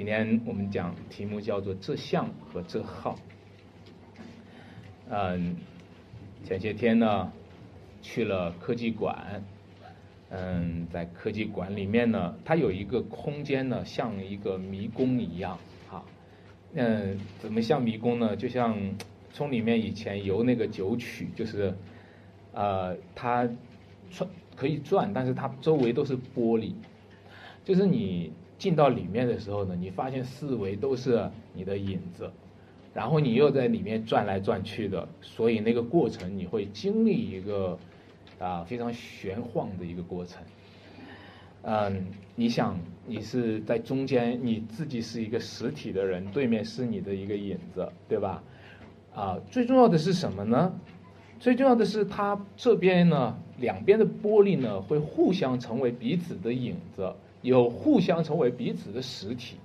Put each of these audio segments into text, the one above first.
今天我们讲题目叫做“这相和这号”。嗯，前些天呢，去了科技馆。嗯，在科技馆里面呢，它有一个空间呢，像一个迷宫一样，哈。嗯，怎么像迷宫呢？就像从里面以前游那个九曲，就是，呃，它转可以转，但是它周围都是玻璃，就是你。进到里面的时候呢，你发现四围都是你的影子，然后你又在里面转来转去的，所以那个过程你会经历一个啊非常玄幻的一个过程。嗯，你想你是在中间，你自己是一个实体的人，对面是你的一个影子，对吧？啊，最重要的是什么呢？最重要的是它这边呢，两边的玻璃呢会互相成为彼此的影子。有互相成为彼此的实体，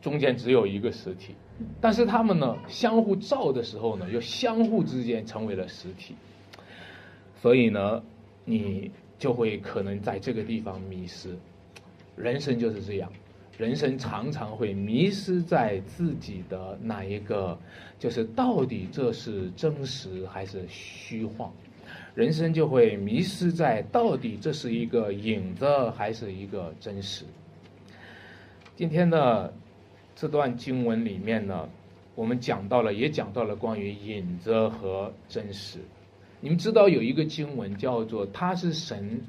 中间只有一个实体，但是他们呢相互照的时候呢，又相互之间成为了实体，所以呢，你就会可能在这个地方迷失。人生就是这样，人生常常会迷失在自己的那一个，就是到底这是真实还是虚幻。人生就会迷失在到底这是一个影子还是一个真实。今天的这段经文里面呢，我们讲到了，也讲到了关于影子和真实。你们知道有一个经文叫做“它是神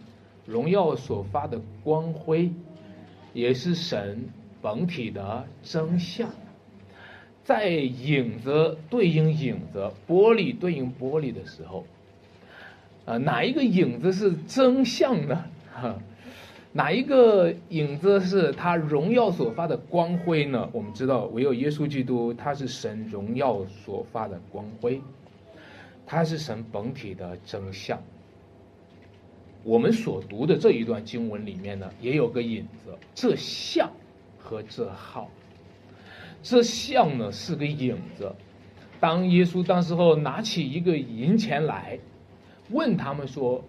荣耀所发的光辉，也是神本体的真相”。在影子对应影子，玻璃对应玻璃的时候。啊，哪一个影子是真相呢？哈，哪一个影子是他荣耀所发的光辉呢？我们知道，唯有耶稣基督，他是神荣耀所发的光辉，他是神本体的真相。我们所读的这一段经文里面呢，也有个影子，这像和这号，这像呢是个影子。当耶稣当时候拿起一个银钱来。问他们说：“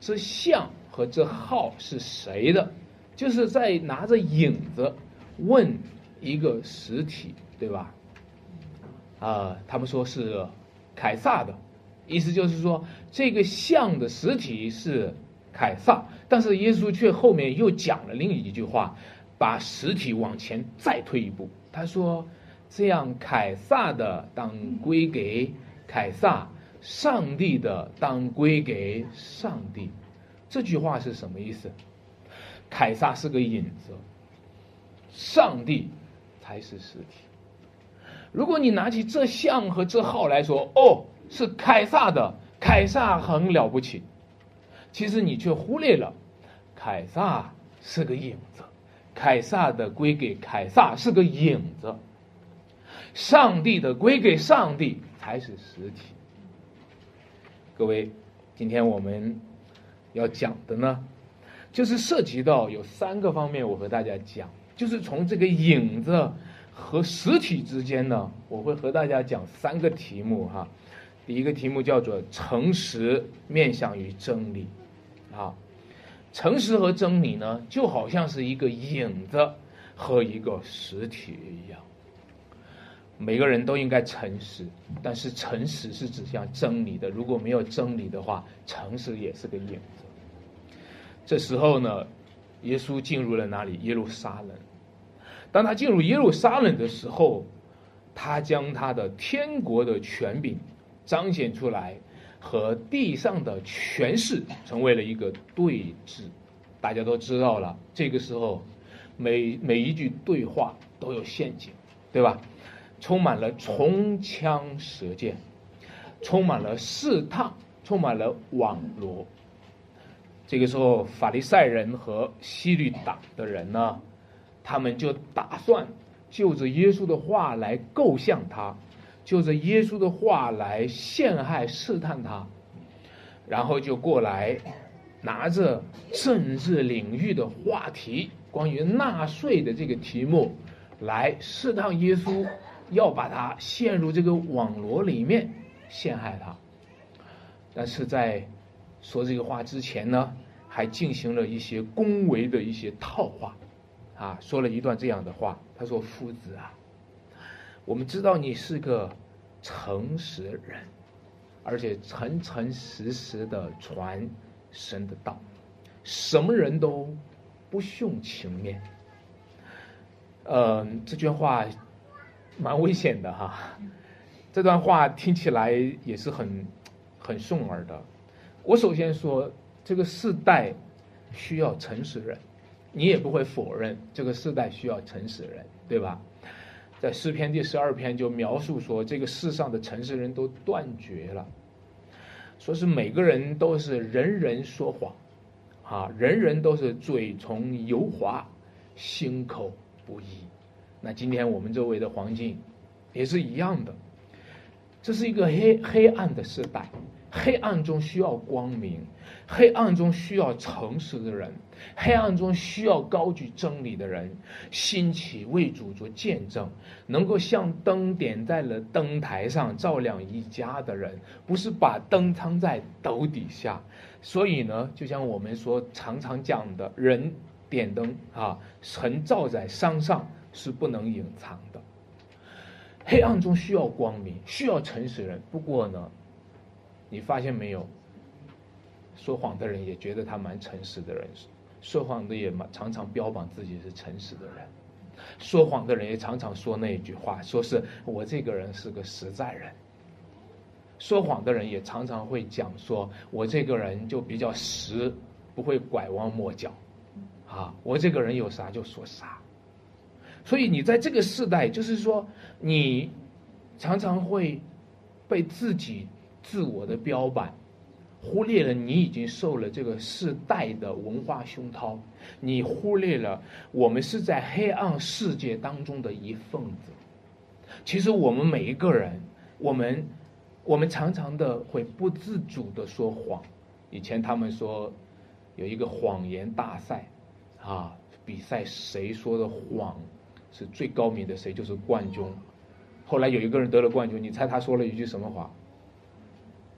这像和这号是谁的？”就是在拿着影子问一个实体，对吧？啊，他们说是凯撒的，意思就是说这个像的实体是凯撒。但是耶稣却后面又讲了另一句话，把实体往前再推一步。他说：“这样凯撒的当归给凯撒。”上帝的当归给上帝，这句话是什么意思？凯撒是个影子，上帝才是实体。如果你拿起这像和这号来说，哦，是凯撒的，凯撒很了不起。其实你却忽略了，凯撒是个影子，凯撒的归给凯撒是个影子，上帝的归给上帝才是实体。各位，今天我们要讲的呢，就是涉及到有三个方面，我和大家讲，就是从这个影子和实体之间呢，我会和大家讲三个题目哈。第一个题目叫做诚实面向于真理，啊，诚实和真理呢，就好像是一个影子和一个实体一样。每个人都应该诚实，但是诚实是指向真理的。如果没有真理的话，诚实也是个影子。这时候呢，耶稣进入了哪里？耶路撒冷。当他进入耶路撒冷的时候，他将他的天国的权柄彰显出来，和地上的权势成为了一个对峙。大家都知道了，这个时候每每一句对话都有陷阱，对吧？充满了唇枪舌剑，充满了试探，充满了网罗。这个时候，法利赛人和西律党的人呢，他们就打算就着耶稣的话来构象他，就着耶稣的话来陷害试探他，然后就过来拿着政治领域的话题，关于纳税的这个题目来试探耶稣。要把他陷入这个网络里面陷害他，但是在说这个话之前呢，还进行了一些恭维的一些套话，啊，说了一段这样的话。他说：“夫子啊，我们知道你是个诚实人，而且诚诚实实的传神的道，什么人都不徇情面。”嗯，这句话蛮危险的哈。这段话听起来也是很很顺耳的。我首先说，这个世代需要诚实人。你也不会否认这个世代需要诚实人，对吧？在诗篇第十二篇就描述说，这个世上的诚实人都断绝了，说是每个人都是人人说谎，啊，人人都是嘴唇油滑，心口不一。那今天我们周围的环境也是一样的，这是一个黑黑暗的时代。黑暗中需要光明，黑暗中需要诚实的人，黑暗中需要高举真理的人，兴起为主做见证，能够像灯点在了灯台上照亮一家的人，不是把灯藏在斗底下。所以呢，就像我们说常常讲的，人点灯啊，神照在山上是不能隐藏的。黑暗中需要光明，需要诚实人。不过呢。你发现没有？说谎的人也觉得他蛮诚实的人，说谎的也蛮常常标榜自己是诚实的人，说谎的人也常常说那一句话，说是我这个人是个实在人。说谎的人也常常会讲说，我这个人就比较实，不会拐弯抹角，啊，我这个人有啥就说啥。所以你在这个时代，就是说你常常会被自己。自我的标榜，忽略了你已经受了这个世代的文化熏陶，你忽略了我们是在黑暗世界当中的一份子。其实我们每一个人，我们我们常常的会不自主的说谎。以前他们说有一个谎言大赛，啊，比赛谁说的谎是最高明的，谁就是冠军。后来有一个人得了冠军，你猜他说了一句什么话？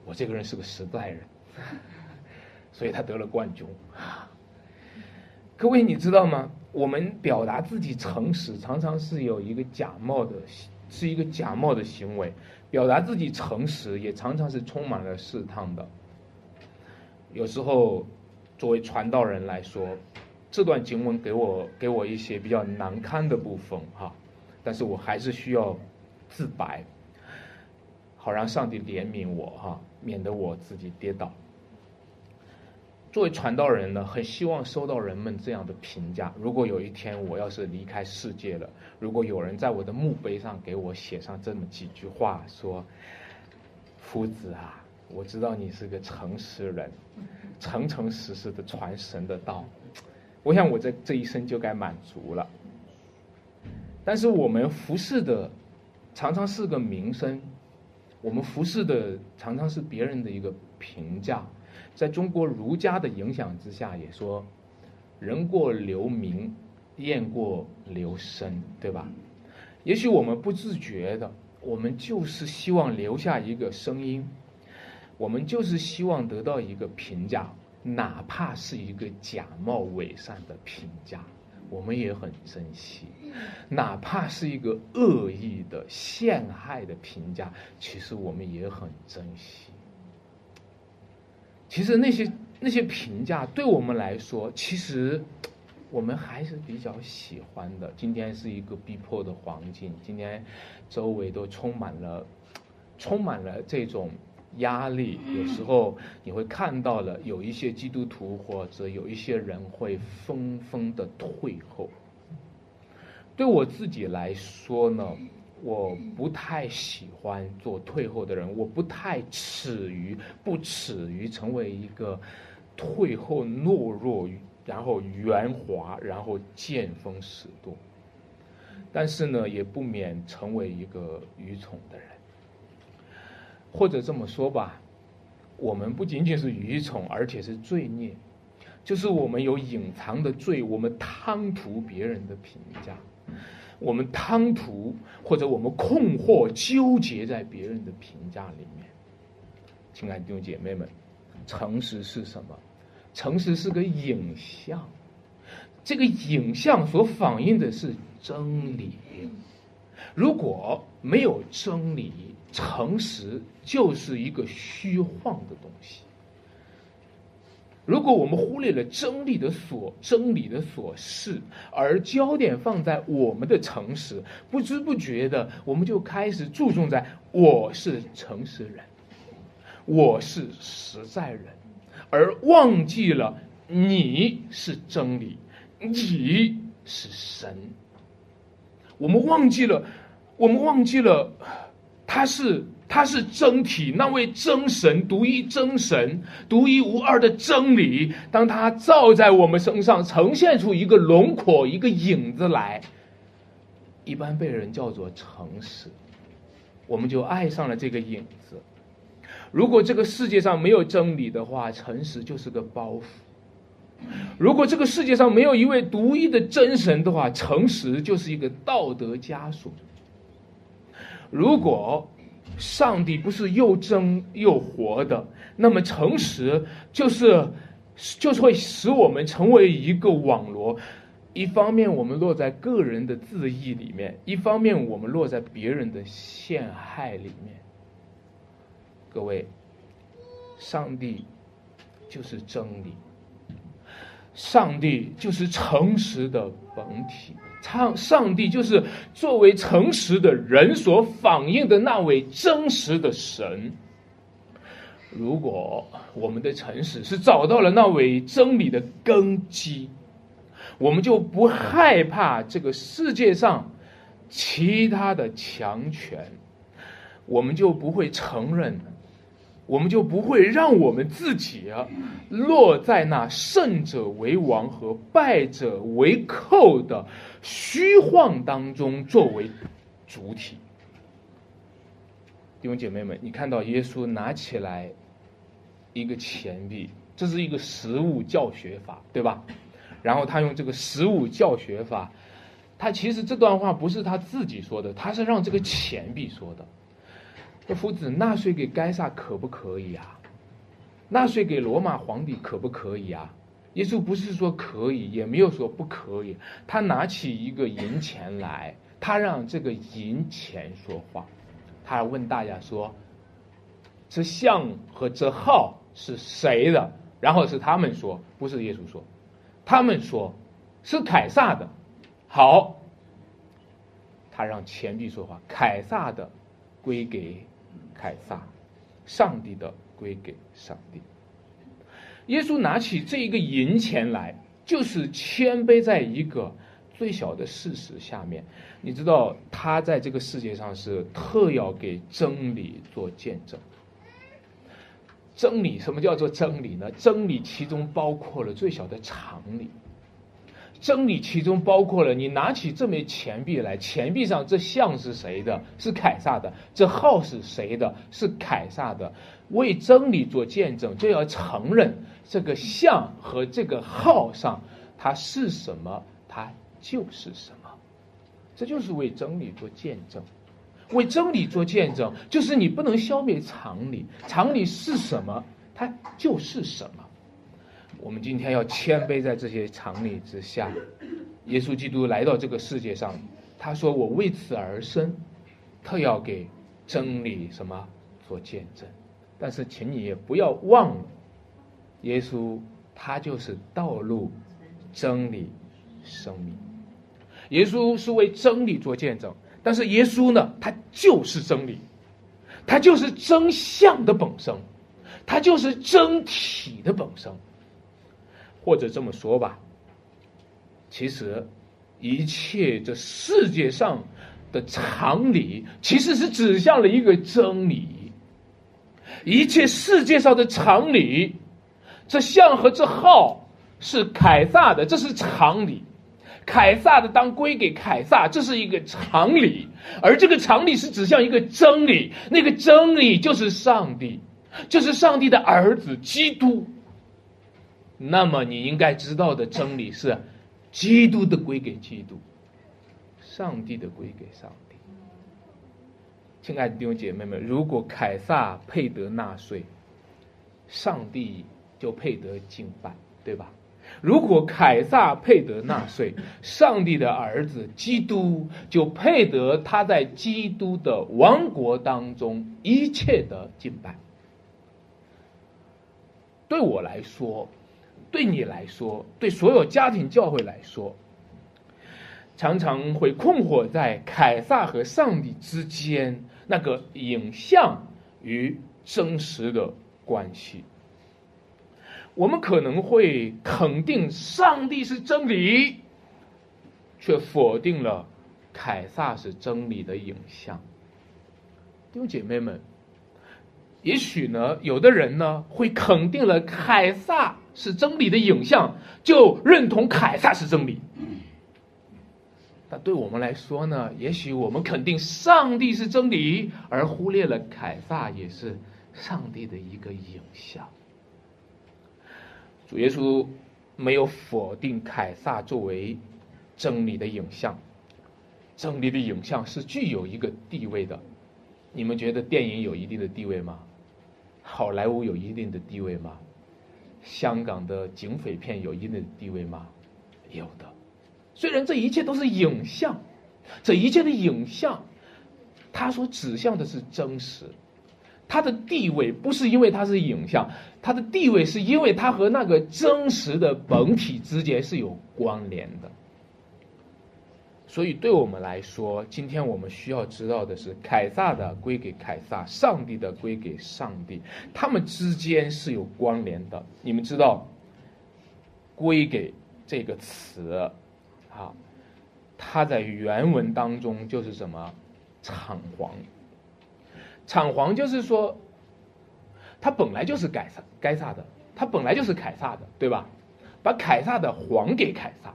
我这个人是个实在人，所以他得了冠军。各位，你知道吗？我们表达自己诚实，常常是有一个假冒的，是一个假冒的行为。表达自己诚实，也常常是充满了试探的。有时候，作为传道人来说，这段经文给我给我一些比较难堪的部分哈，但是我还是需要自白。好让上帝怜悯我哈，免得我自己跌倒。作为传道人呢，很希望收到人们这样的评价：如果有一天我要是离开世界了，如果有人在我的墓碑上给我写上这么几句话，说：“夫子啊，我知道你是个诚实人，诚诚实实的传神的道。”我想我这这一生就该满足了。但是我们服侍的常常是个名声。我们服侍的常常是别人的一个评价，在中国儒家的影响之下，也说“人过留名，雁过留声”，对吧？也许我们不自觉的，我们就是希望留下一个声音，我们就是希望得到一个评价，哪怕是一个假冒伪善的评价。我们也很珍惜，哪怕是一个恶意的陷害的评价，其实我们也很珍惜。其实那些那些评价对我们来说，其实我们还是比较喜欢的。今天是一个逼迫的环境，今天周围都充满了充满了这种。压力有时候你会看到了，有一些基督徒或者有一些人会纷纷的退后。对我自己来说呢，我不太喜欢做退后的人，我不太耻于不耻于成为一个退后懦弱，然后圆滑，然后见风使舵。但是呢，也不免成为一个愚蠢的人。或者这么说吧，我们不仅仅是愚蠢，而且是罪孽，就是我们有隐藏的罪，我们贪图别人的评价，我们贪图或者我们困惑、纠结在别人的评价里面。亲爱的弟兄姐妹们，诚实是什么？诚实是个影像，这个影像所反映的是真理。如果没有真理，诚实就是一个虚幻的东西。如果我们忽略了真理的所真理的所事，而焦点放在我们的诚实，不知不觉的，我们就开始注重在我是诚实人，我是实在人，而忘记了你是真理，你是神。我们忘记了，我们忘记了，他是。他是真体，那位真神，独一真神，独一无二的真理。当他照在我们身上，呈现出一个轮廓、一个影子来，一般被人叫做诚实，我们就爱上了这个影子。如果这个世界上没有真理的话，诚实就是个包袱；如果这个世界上没有一位独一的真神的话，诚实就是一个道德枷锁。如果上帝不是又真又活的，那么诚实就是就是会使我们成为一个网罗。一方面我们落在个人的自意里面，一方面我们落在别人的陷害里面。各位，上帝就是真理，上帝就是诚实的本体。上上帝就是作为诚实的人所反映的那位真实的神。如果我们的诚实是找到了那位真理的根基，我们就不害怕这个世界上其他的强权，我们就不会承认。我们就不会让我们自己落在那胜者为王和败者为寇的虚幻当中作为主体。弟兄姐妹们，你看到耶稣拿起来一个钱币，这是一个实物教学法，对吧？然后他用这个实物教学法，他其实这段话不是他自己说的，他是让这个钱币说的。夫子纳税给该撒可不可以啊？纳税给罗马皇帝可不可以啊？耶稣不是说可以，也没有说不可以。他拿起一个银钱来，他让这个银钱说话。他问大家说：“这像和这号是谁的？”然后是他们说，不是耶稣说，他们说是凯撒的。好，他让钱币说话，凯撒的归给。凯撒，上帝的归给上帝。耶稣拿起这一个银钱来，就是谦卑在一个最小的事实下面。你知道，他在这个世界上是特要给真理做见证。真理，什么叫做真理呢？真理其中包括了最小的常理。真理其中包括了，你拿起这枚钱币来，钱币上这像是谁的？是凯撒的。这号是谁的？是凯撒的。为真理做见证，就要承认这个像和这个号上它是什么，它就是什么。这就是为真理做见证。为真理做见证，就是你不能消灭常理。常理是什么，它就是什么。我们今天要谦卑在这些常理之下。耶稣基督来到这个世界上，他说：“我为此而生，特要给真理什么做见证。”但是，请你也不要忘了，耶稣他就是道路、真理、生命。耶稣是为真理做见证，但是耶稣呢，他就是真理，他就是真相的本身，他就是真体的本身。或者这么说吧，其实一切这世界上的常理，其实是指向了一个真理。一切世界上的常理，这像和这号是凯撒的，这是常理。凯撒的当归给凯撒，这是一个常理。而这个常理是指向一个真理，那个真理就是上帝，就是上帝的儿子基督。那么你应该知道的真理是，基督的归给基督，上帝的归给上帝。亲爱的弟兄姐妹们，如果凯撒配得纳税，上帝就配得敬拜，对吧？如果凯撒配得纳税，上帝的儿子基督就配得他在基督的王国当中一切的敬拜。对我来说，对你来说，对所有家庭教会来说，常常会困惑在凯撒和上帝之间那个影像与真实的关系。我们可能会肯定上帝是真理，却否定了凯撒是真理的影像。弟兄姐妹们，也许呢，有的人呢会肯定了凯撒是真理的影像，就认同凯撒是真理。但对我们来说呢，也许我们肯定上帝是真理，而忽略了凯撒也是上帝的一个影像。主耶稣没有否定凯撒作为真理的影像，真理的影像是具有一个地位的。你们觉得电影有一定的地位吗？好莱坞有一定的地位吗？香港的警匪片有一定的地位吗？有的。虽然这一切都是影像，这一切的影像，它所指向的是真实。它的地位不是因为它是影像，它的地位是因为它和那个真实的本体之间是有关联的。所以，对我们来说，今天我们需要知道的是，凯撒的归给凯撒，上帝的归给上帝，他们之间是有关联的。你们知道，“归给”这个词，啊，它在原文当中就是什么？偿还。偿还就是说，他本来就是凯撒，该撒的，他本来就是凯撒的，对吧？把凯撒的还给凯撒。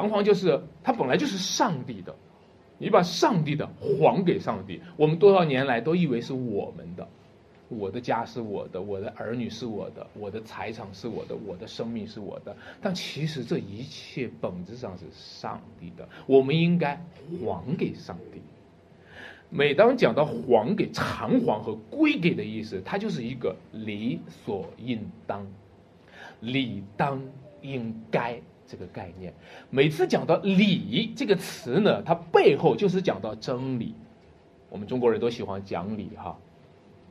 偿还就是他本来就是上帝的，你把上帝的还给上帝。我们多少年来都以为是我们的，我的家是我的，我的儿女是我的，我的财产是我的，我的生命是我的。但其实这一切本质上是上帝的，我们应该还给上帝。每当讲到还给、偿还和归给的意思，它就是一个理所应当、理当应该这个概念。每次讲到理这个词呢，它背后就是讲到真理。我们中国人都喜欢讲理哈，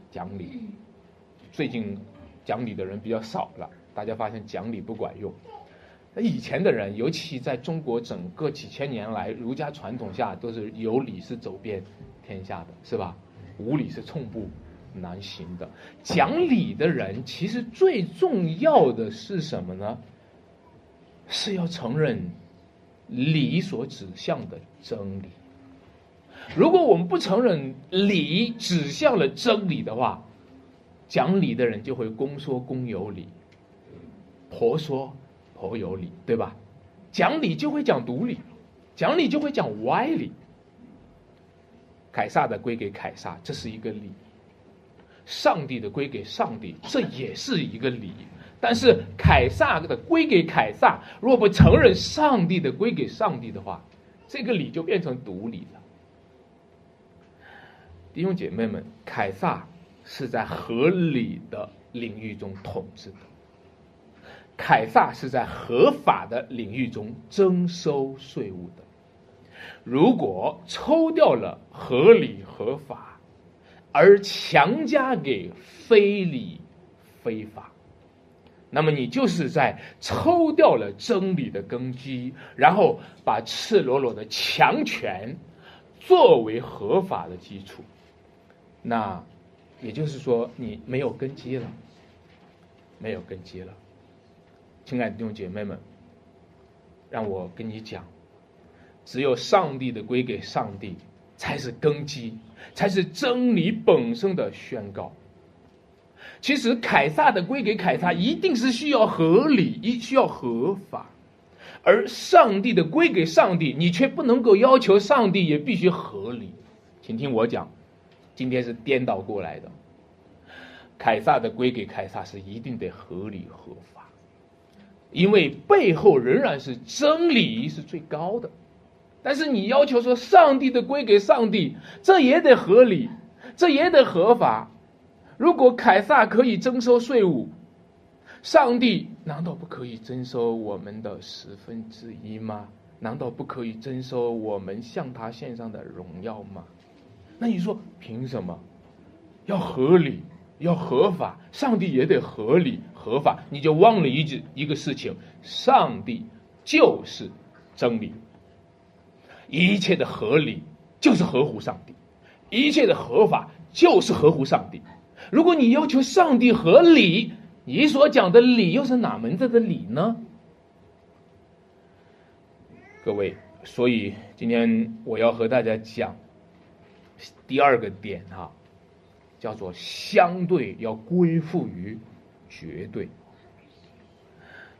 讲理。最近讲理的人比较少了，大家发现讲理不管用。那以前的人，尤其在中国整个几千年来儒家传统下，都是有理是走遍。天下的是吧？无理是寸步难行的。讲理的人，其实最重要的是什么呢？是要承认理所指向的真理。如果我们不承认理指向了真理的话，讲理的人就会公说公有理，婆说婆有理，对吧？讲理就会讲独理，讲理就会讲歪理。凯撒的归给凯撒，这是一个理；上帝的归给上帝，这也是一个理。但是凯撒的归给凯撒，若不承认上帝的归给上帝的话，这个理就变成独理了。弟兄姐妹们，凯撒是在合理的领域中统治的，凯撒是在合法的领域中征收税务的。如果抽掉了合理合法，而强加给非理非法，那么你就是在抽掉了真理的根基，然后把赤裸裸的强权作为合法的基础。那也就是说，你没有根基了，没有根基了。亲爱的弟兄姐妹们，让我跟你讲。只有上帝的归给上帝，才是根基，才是真理本身的宣告。其实凯撒的归给凯撒，一定是需要合理，一需要合法；而上帝的归给上帝，你却不能够要求上帝也必须合理。请听我讲，今天是颠倒过来的。凯撒的归给凯撒是一定得合理合法，因为背后仍然是真理是最高的。但是你要求说上帝的归给上帝，这也得合理，这也得合法。如果凯撒可以征收税务，上帝难道不可以征收我们的十分之一吗？难道不可以征收我们向他献上的荣耀吗？那你说凭什么？要合理，要合法，上帝也得合理合法。你就忘了一句一个事情：上帝就是真理，一切的合理就是合乎上帝，一切的合法就是合乎上帝。如果你要求上帝合理，你所讲的理又是哪门子的理呢？各位，所以今天我要和大家讲第二个点哈。叫做相对要归附于绝对。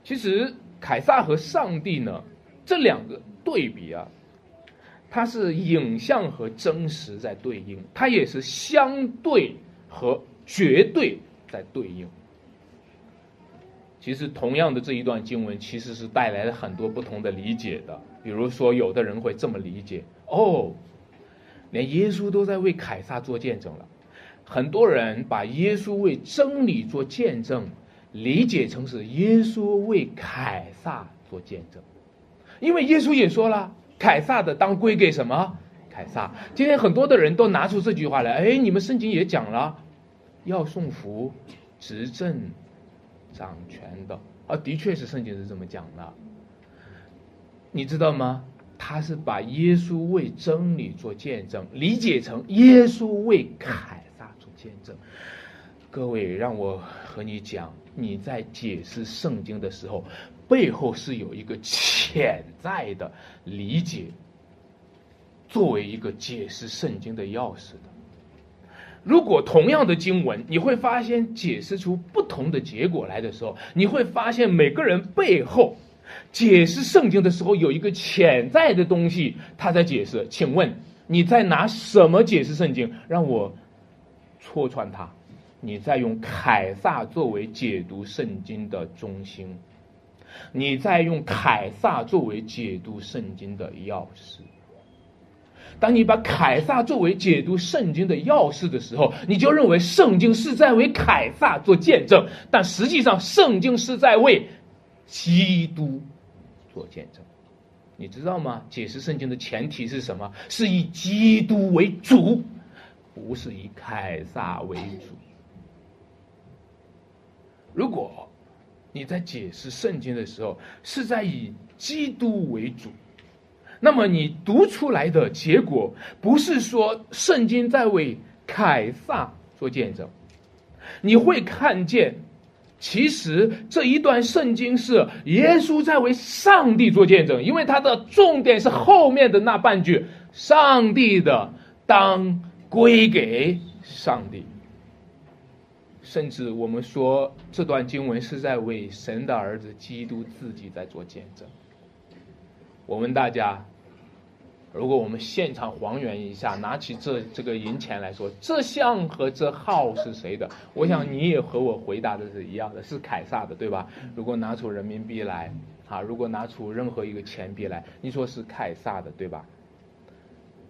其实凯撒和上帝呢，这两个对比啊，它是影像和真实在对应，它也是相对和绝对在对应。其实同样的这一段经文，其实是带来了很多不同的理解的。比如说，有的人会这么理解：哦，连耶稣都在为凯撒做见证了。很多人把耶稣为真理做见证，理解成是耶稣为凯撒做见证，因为耶稣也说了，凯撒的当归给什么？凯撒。今天很多的人都拿出这句话来，哎，你们圣经也讲了，要送福、执政、掌权的，啊，的确是圣经是这么讲的。你知道吗？他是把耶稣为真理做见证，理解成耶稣为凯撒做。见证，各位，让我和你讲，你在解释圣经的时候，背后是有一个潜在的理解，作为一个解释圣经的钥匙的。如果同样的经文，你会发现解释出不同的结果来的时候，你会发现每个人背后解释圣经的时候有一个潜在的东西，他在解释。请问你在拿什么解释圣经？让我。戳穿它，你在用凯撒作为解读圣经的中心，你在用凯撒作为解读圣经的钥匙。当你把凯撒作为解读圣经的钥匙的时候，你就认为圣经是在为凯撒做见证，但实际上圣经是在为基督做见证。你知道吗？解释圣经的前提是什么？是以基督为主。不是以凯撒为主。如果你在解释圣经的时候是在以基督为主，那么你读出来的结果不是说圣经在为凯撒做见证，你会看见，其实这一段圣经是耶稣在为上帝做见证，因为它的重点是后面的那半句：上帝的当。归给上帝，甚至我们说这段经文是在为神的儿子基督自己在做见证。我问大家，如果我们现场还原一下，拿起这这个银钱来说，这像和这号是谁的？我想你也和我回答的是一样的，是凯撒的，对吧？如果拿出人民币来，啊，如果拿出任何一个钱币来，你说是凯撒的，对吧？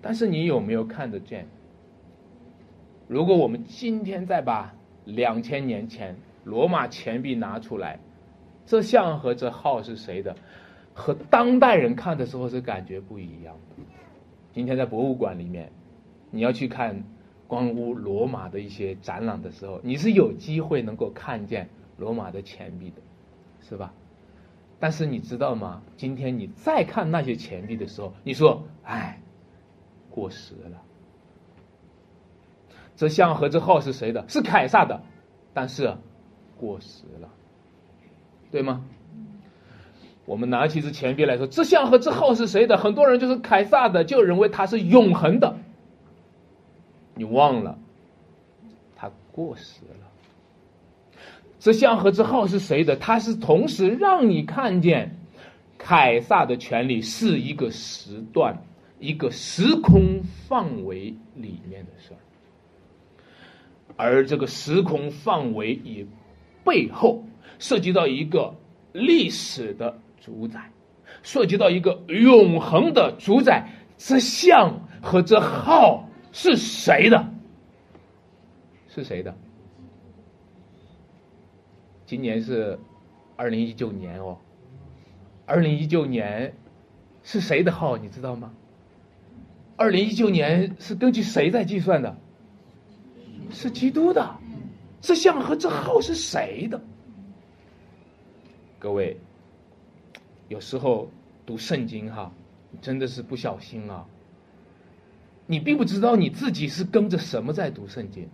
但是你有没有看得见？如果我们今天再把两千年前罗马钱币拿出来，这像和这号是谁的？和当代人看的时候是感觉不一样的。今天在博物馆里面，你要去看关乎罗马的一些展览的时候，你是有机会能够看见罗马的钱币的，是吧？但是你知道吗？今天你再看那些钱币的时候，你说，哎，过时了。这像和这号是谁的？是凯撒的，但是过时了，对吗？我们拿起这钱币来说，这像和这号是谁的？很多人就是凯撒的，就认为它是永恒的。你忘了，它过时了。这像和这号是谁的？它是同时让你看见凯撒的权利是一个时段、一个时空范围里面的事儿。而这个时空范围也背后涉及到一个历史的主宰，涉及到一个永恒的主宰。这像和这号是谁的？是谁的？今年是二零一九年哦，二零一九年是谁的号？你知道吗？二零一九年是根据谁在计算的？是基督的。这像和这号是谁的？各位，有时候读圣经哈，真的是不小心啊。你并不知道你自己是跟着什么在读圣经，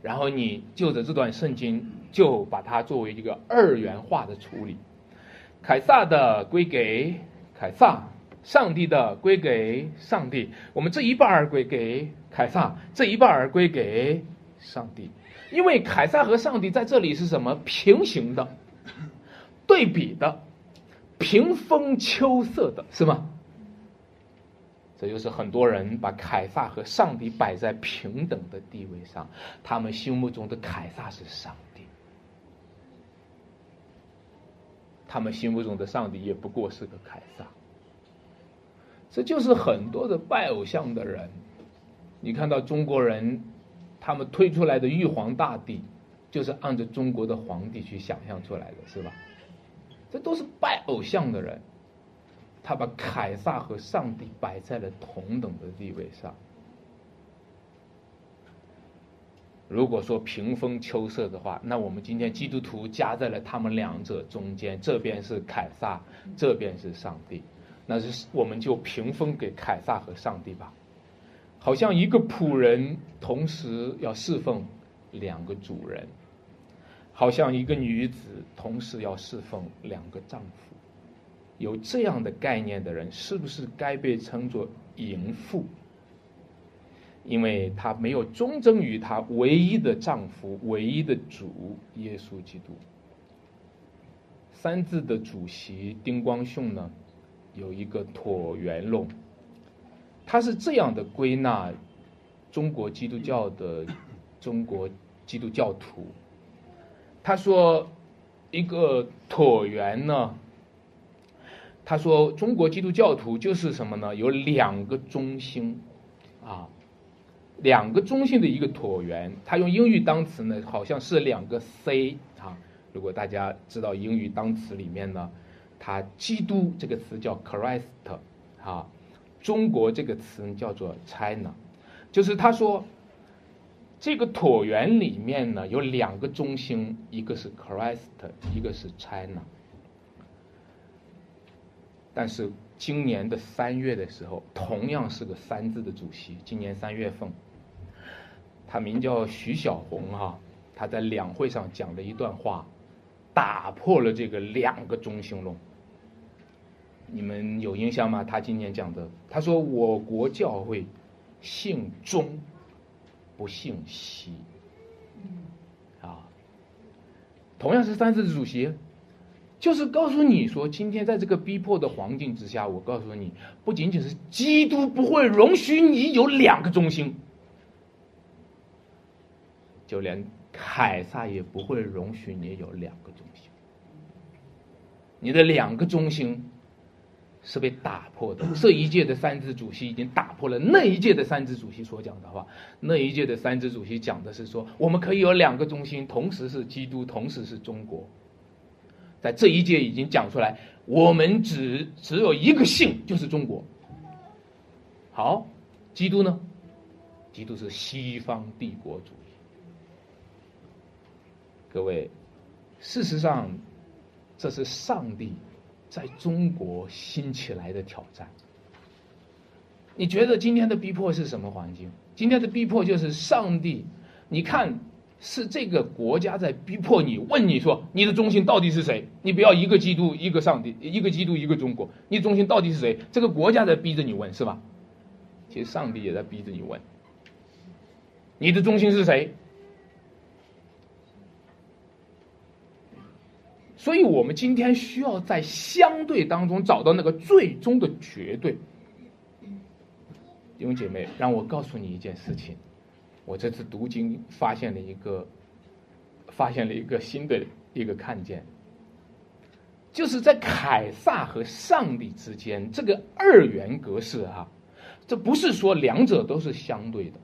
然后你就着这段圣经就把它作为一个二元化的处理。凯撒的归给凯撒，上帝的归给上帝。我们这一半儿归给凯撒，这一半儿归给上帝。因为凯撒和上帝在这里是什么平行的、对比的、平分秋色的，是吗？这就是很多人把凯撒和上帝摆在平等的地位上，他们心目中的凯撒是上帝，他们心目中的上帝也不过是个凯撒。这就是很多的拜偶像的人，你看到中国人。他们推出来的玉皇大帝，就是按照中国的皇帝去想象出来的，是吧？这都是拜偶像的人，他把凯撒和上帝摆在了同等的地位上。如果说平分秋色的话，那我们今天基督徒夹在了他们两者中间，这边是凯撒，这边是上帝，那是我们就平分给凯撒和上帝吧。好像一个仆人同时要侍奉两个主人，好像一个女子同时要侍奉两个丈夫，有这样的概念的人，是不是该被称作淫妇？因为她没有忠贞于她唯一的丈夫、唯一的主耶稣基督。三字的主席丁光训呢，有一个椭圆论。他是这样的归纳中国基督教的中国基督教徒，他说一个椭圆呢，他说中国基督教徒就是什么呢？有两个中心啊，两个中心的一个椭圆。他用英语单词呢，好像是两个 C 啊。如果大家知道英语单词里面呢，它基督这个词叫 Christ 啊。中国这个词叫做 China，就是他说，这个椭圆里面呢有两个中心，一个是 Christ，一个是 China。但是今年的三月的时候，同样是个三字的主席，今年三月份，他名叫徐小红哈，他在两会上讲了一段话，打破了这个两个中心论。你们有印象吗？他今年讲的，他说我国教会信中，不信西。啊，同样是三次主席，就是告诉你说，今天在这个逼迫的环境之下，我告诉你，不仅仅是基督不会容许你有两个中心，就连凯撒也不会容许你有两个中心，你的两个中心。是被打破的。这一届的三支主席已经打破了那一届的三支主席所讲的话。那一届的三支主席讲的是说，我们可以有两个中心，同时是基督，同时是中国。在这一届已经讲出来，我们只只有一个姓，就是中国。好，基督呢？基督是西方帝国主义。各位，事实上，这是上帝。在中国兴起来的挑战，你觉得今天的逼迫是什么环境？今天的逼迫就是上帝，你看是这个国家在逼迫你，问你说你的中心到底是谁？你不要一个基督一个上帝，一个基督一个中国，你中心到底是谁？这个国家在逼着你问，是吧？其实上帝也在逼着你问，你的中心是谁？所以我们今天需要在相对当中找到那个最终的绝对。弟兄姐妹，让我告诉你一件事情，我这次读经发现了一个，发现了一个新的一个看见，就是在凯撒和上帝之间这个二元格式啊，这不是说两者都是相对的，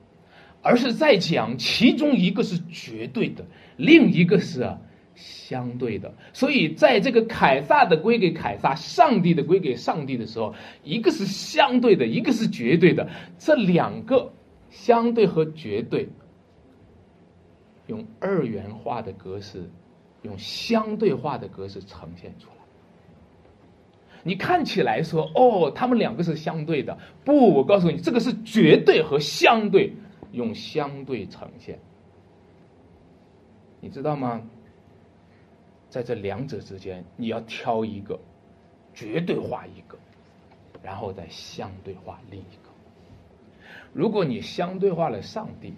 而是在讲其中一个是绝对的，另一个是啊。相对的。所以在这个凯撒的归给凯撒，上帝的归给上帝的时候，一个是相对的，一个是绝对的。这两个相对和绝对，用二元化的格式，用相对化的格式呈现出来。你看起来说哦，他们两个是相对的，不，我告诉你，这个是绝对和相对，用相对呈现。你知道吗？在这两者之间，你要挑一个，绝对化一个，然后再相对化另一个。如果你相对化了上帝，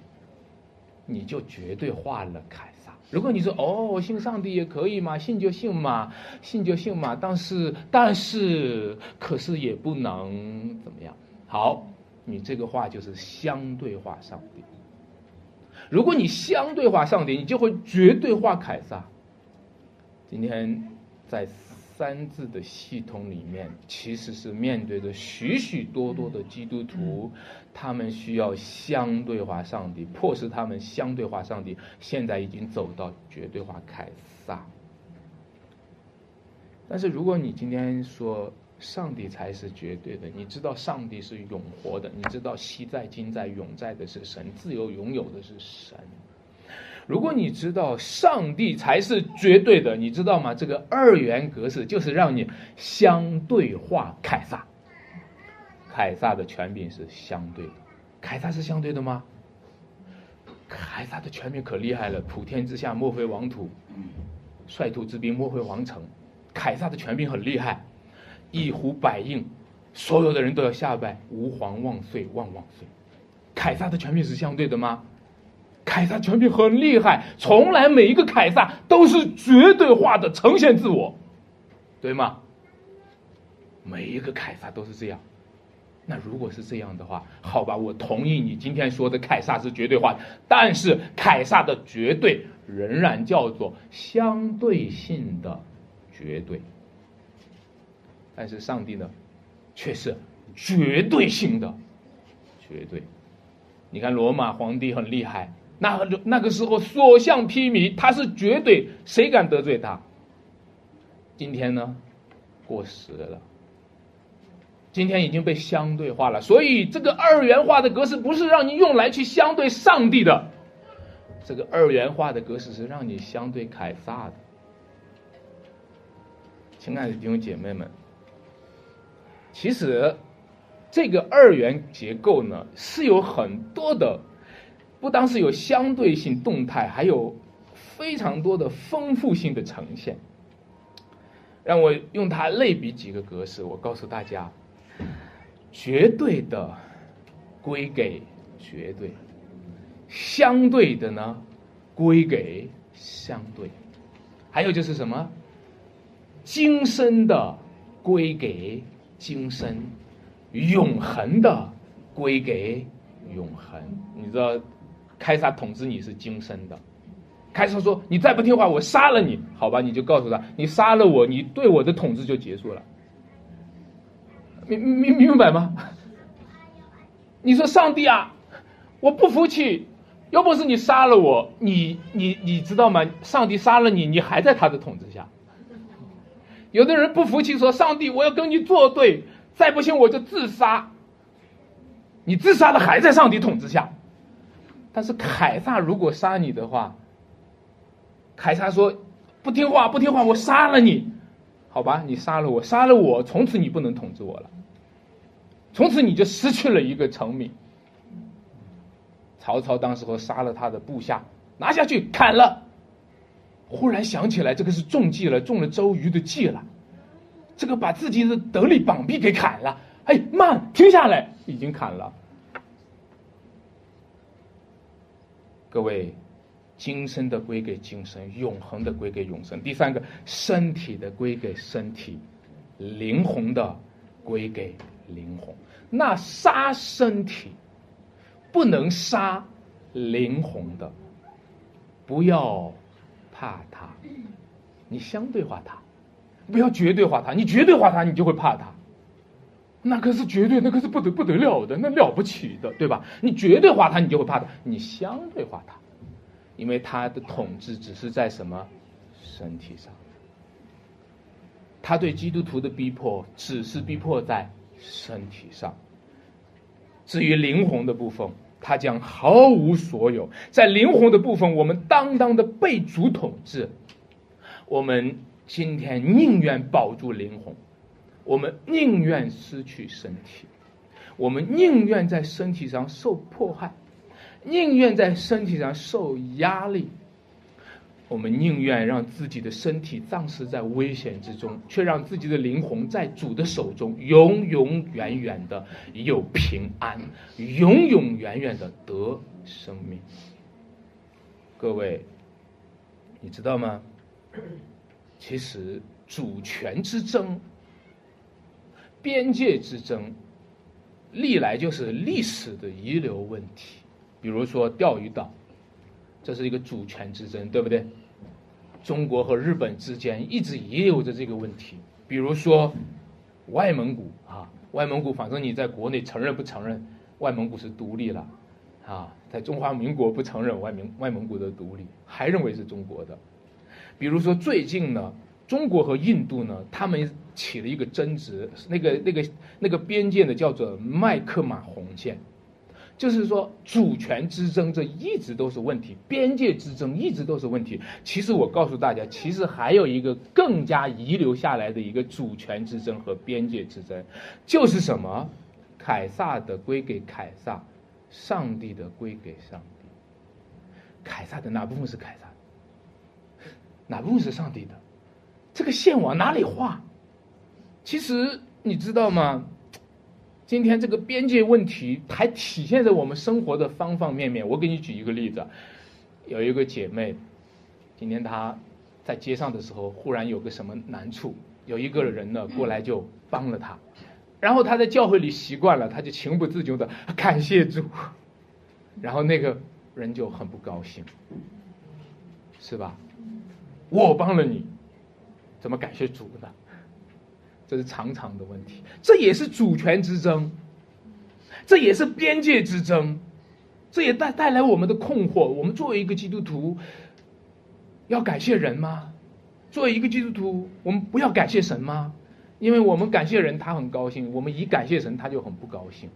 你就绝对化了凯撒。如果你说哦，信上帝也可以嘛，信就信嘛，信就信嘛，但是但是可是也不能怎么样。好，你这个话就是相对化上帝。如果你相对化上帝，你就会绝对化凯撒。今天在。三字的系统里面，其实是面对着许许多多的基督徒，他们需要相对化上帝，迫使他们相对化上帝。现在已经走到绝对化凯撒。但是如果你今天说上帝才是绝对的，你知道上帝是永活的，你知道昔在、今在、永在的是神，自由拥有的是神。如果你知道上帝才是绝对的，你知道吗？这个二元格式就是让你相对化凯撒。凯撒的权柄是相对的，凯撒是相对的吗？凯撒的权柄可厉害了，普天之下莫非王土，率土之滨莫非王城。凯撒的权柄很厉害，一呼百应，所有的人都要下拜，吾皇万岁万万岁。凯撒的权柄是相对的吗？凯撒权柄很厉害，从来每一个凯撒都是绝对化的呈现自我，对吗？每一个凯撒都是这样。那如果是这样的话，好吧，我同意你今天说的凯撒是绝对化的，但是凯撒的绝对仍然叫做相对性的绝对，但是上帝呢，却是绝对性的绝对。你看罗马皇帝很厉害。那那个时候所向披靡，他是绝对，谁敢得罪他？今天呢，过时了。今天已经被相对化了，所以这个二元化的格式不是让你用来去相对上帝的，这个二元化的格式是让你相对凯撒的。亲爱的弟兄姐妹们，其实这个二元结构呢是有很多的。不单是有相对性动态，还有非常多的丰富性的呈现。让我用它类比几个格式，我告诉大家：绝对的归给绝对，相对的呢归给相对，还有就是什么？今生的归给今生，永恒的归给永恒。你知道？凯撒统治你是今生的，凯撒说：“你再不听话，我杀了你。”好吧，你就告诉他：“你杀了我，你对我的统治就结束了。”明明明白吗？你说上帝啊，我不服气，要不是你杀了我，你你你知道吗？上帝杀了你，你还在他的统治下。有的人不服气，说：“上帝，我要跟你作对，再不行我就自杀。”你自杀的，还在上帝统治下。但是凯撒如果杀你的话，凯撒说：“不听话，不听话，我杀了你。”好吧，你杀了我，杀了我，从此你不能统治我了，从此你就失去了一个臣民。曹操当时候杀了他的部下，拿下去砍了。忽然想起来，这个是中计了，中了周瑜的计了，这个把自己的得力膀臂给砍了。哎，慢，停下来，已经砍了。各位，今生的归给今生，永恒的归给永生。第三个，身体的归给身体，灵魂的归给灵魂。那杀身体，不能杀灵魂的，不要怕他，你相对化他，不要绝对化他。你绝对化他，你就会怕他。那可是绝对，那可是不得不得了的，那了不起的，对吧？你绝对化他，你就会怕他；你相对化他，因为他的统治只是在什么身体上。他对基督徒的逼迫，只是逼迫在身体上。至于灵魂的部分，他将毫无所有。在灵魂的部分，我们当当的被主统治。我们今天宁愿保住灵魂，我们宁愿失去身体，我们宁愿在身体上受迫害，宁愿在身体上受压力。我们宁愿让自己的身体丧失在危险之中，却让自己的灵魂在主的手中永永远远的有平安，永永远远的得生命。各位，你知道吗？其实主权之争、边界之争，历来就是历史的遗留问题。比如说钓鱼岛。这是一个主权之争，对不对？中国和日本之间一直遗留着这个问题。比如说，外蒙古啊，外蒙古，反正你在国内承认不承认，外蒙古是独立了，啊，在中华民国不承认外蒙外蒙古的独立，还认为是中国的。比如说最近呢，中国和印度呢，他们起了一个争执，那个那个那个边界呢，叫做麦克马洪线。就是说，主权之争这一直都是问题，边界之争一直都是问题。其实我告诉大家，其实还有一个更加遗留下来的一个主权之争和边界之争，就是什么？凯撒的归给凯撒，上帝的归给上帝。凯撒的哪部分是凯撒？哪部分是上帝的？这个线往哪里画？其实你知道吗？今天这个边界问题还体现在我们生活的方方面面。我给你举一个例子，有一个姐妹，今天她在街上的时候，忽然有个什么难处，有一个人呢过来就帮了她，然后她在教会里习惯了，她就情不自禁的感谢主，然后那个人就很不高兴，是吧？我帮了你，怎么感谢主呢？这是常常的问题，这也是主权之争，这也是边界之争，这也带带来我们的困惑。我们作为一个基督徒，要感谢人吗？作为一个基督徒，我们不要感谢神吗？因为我们感谢人，他很高兴；我们一感谢神，他就很不高兴。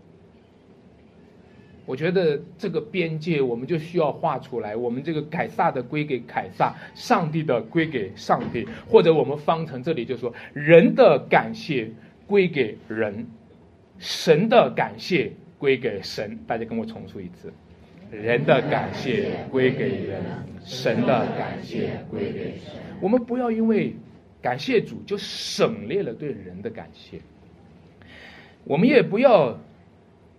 我觉得这个边界我们就需要画出来。我们这个凯撒的归给凯撒，上帝的归给上帝，或者我们方程这里就说人的感谢归给人，神的感谢归给神。大家跟我重述一次：人的感谢归给人，神的感谢归给神。我们不要因为感谢主就省略了对人的感谢，我们也不要。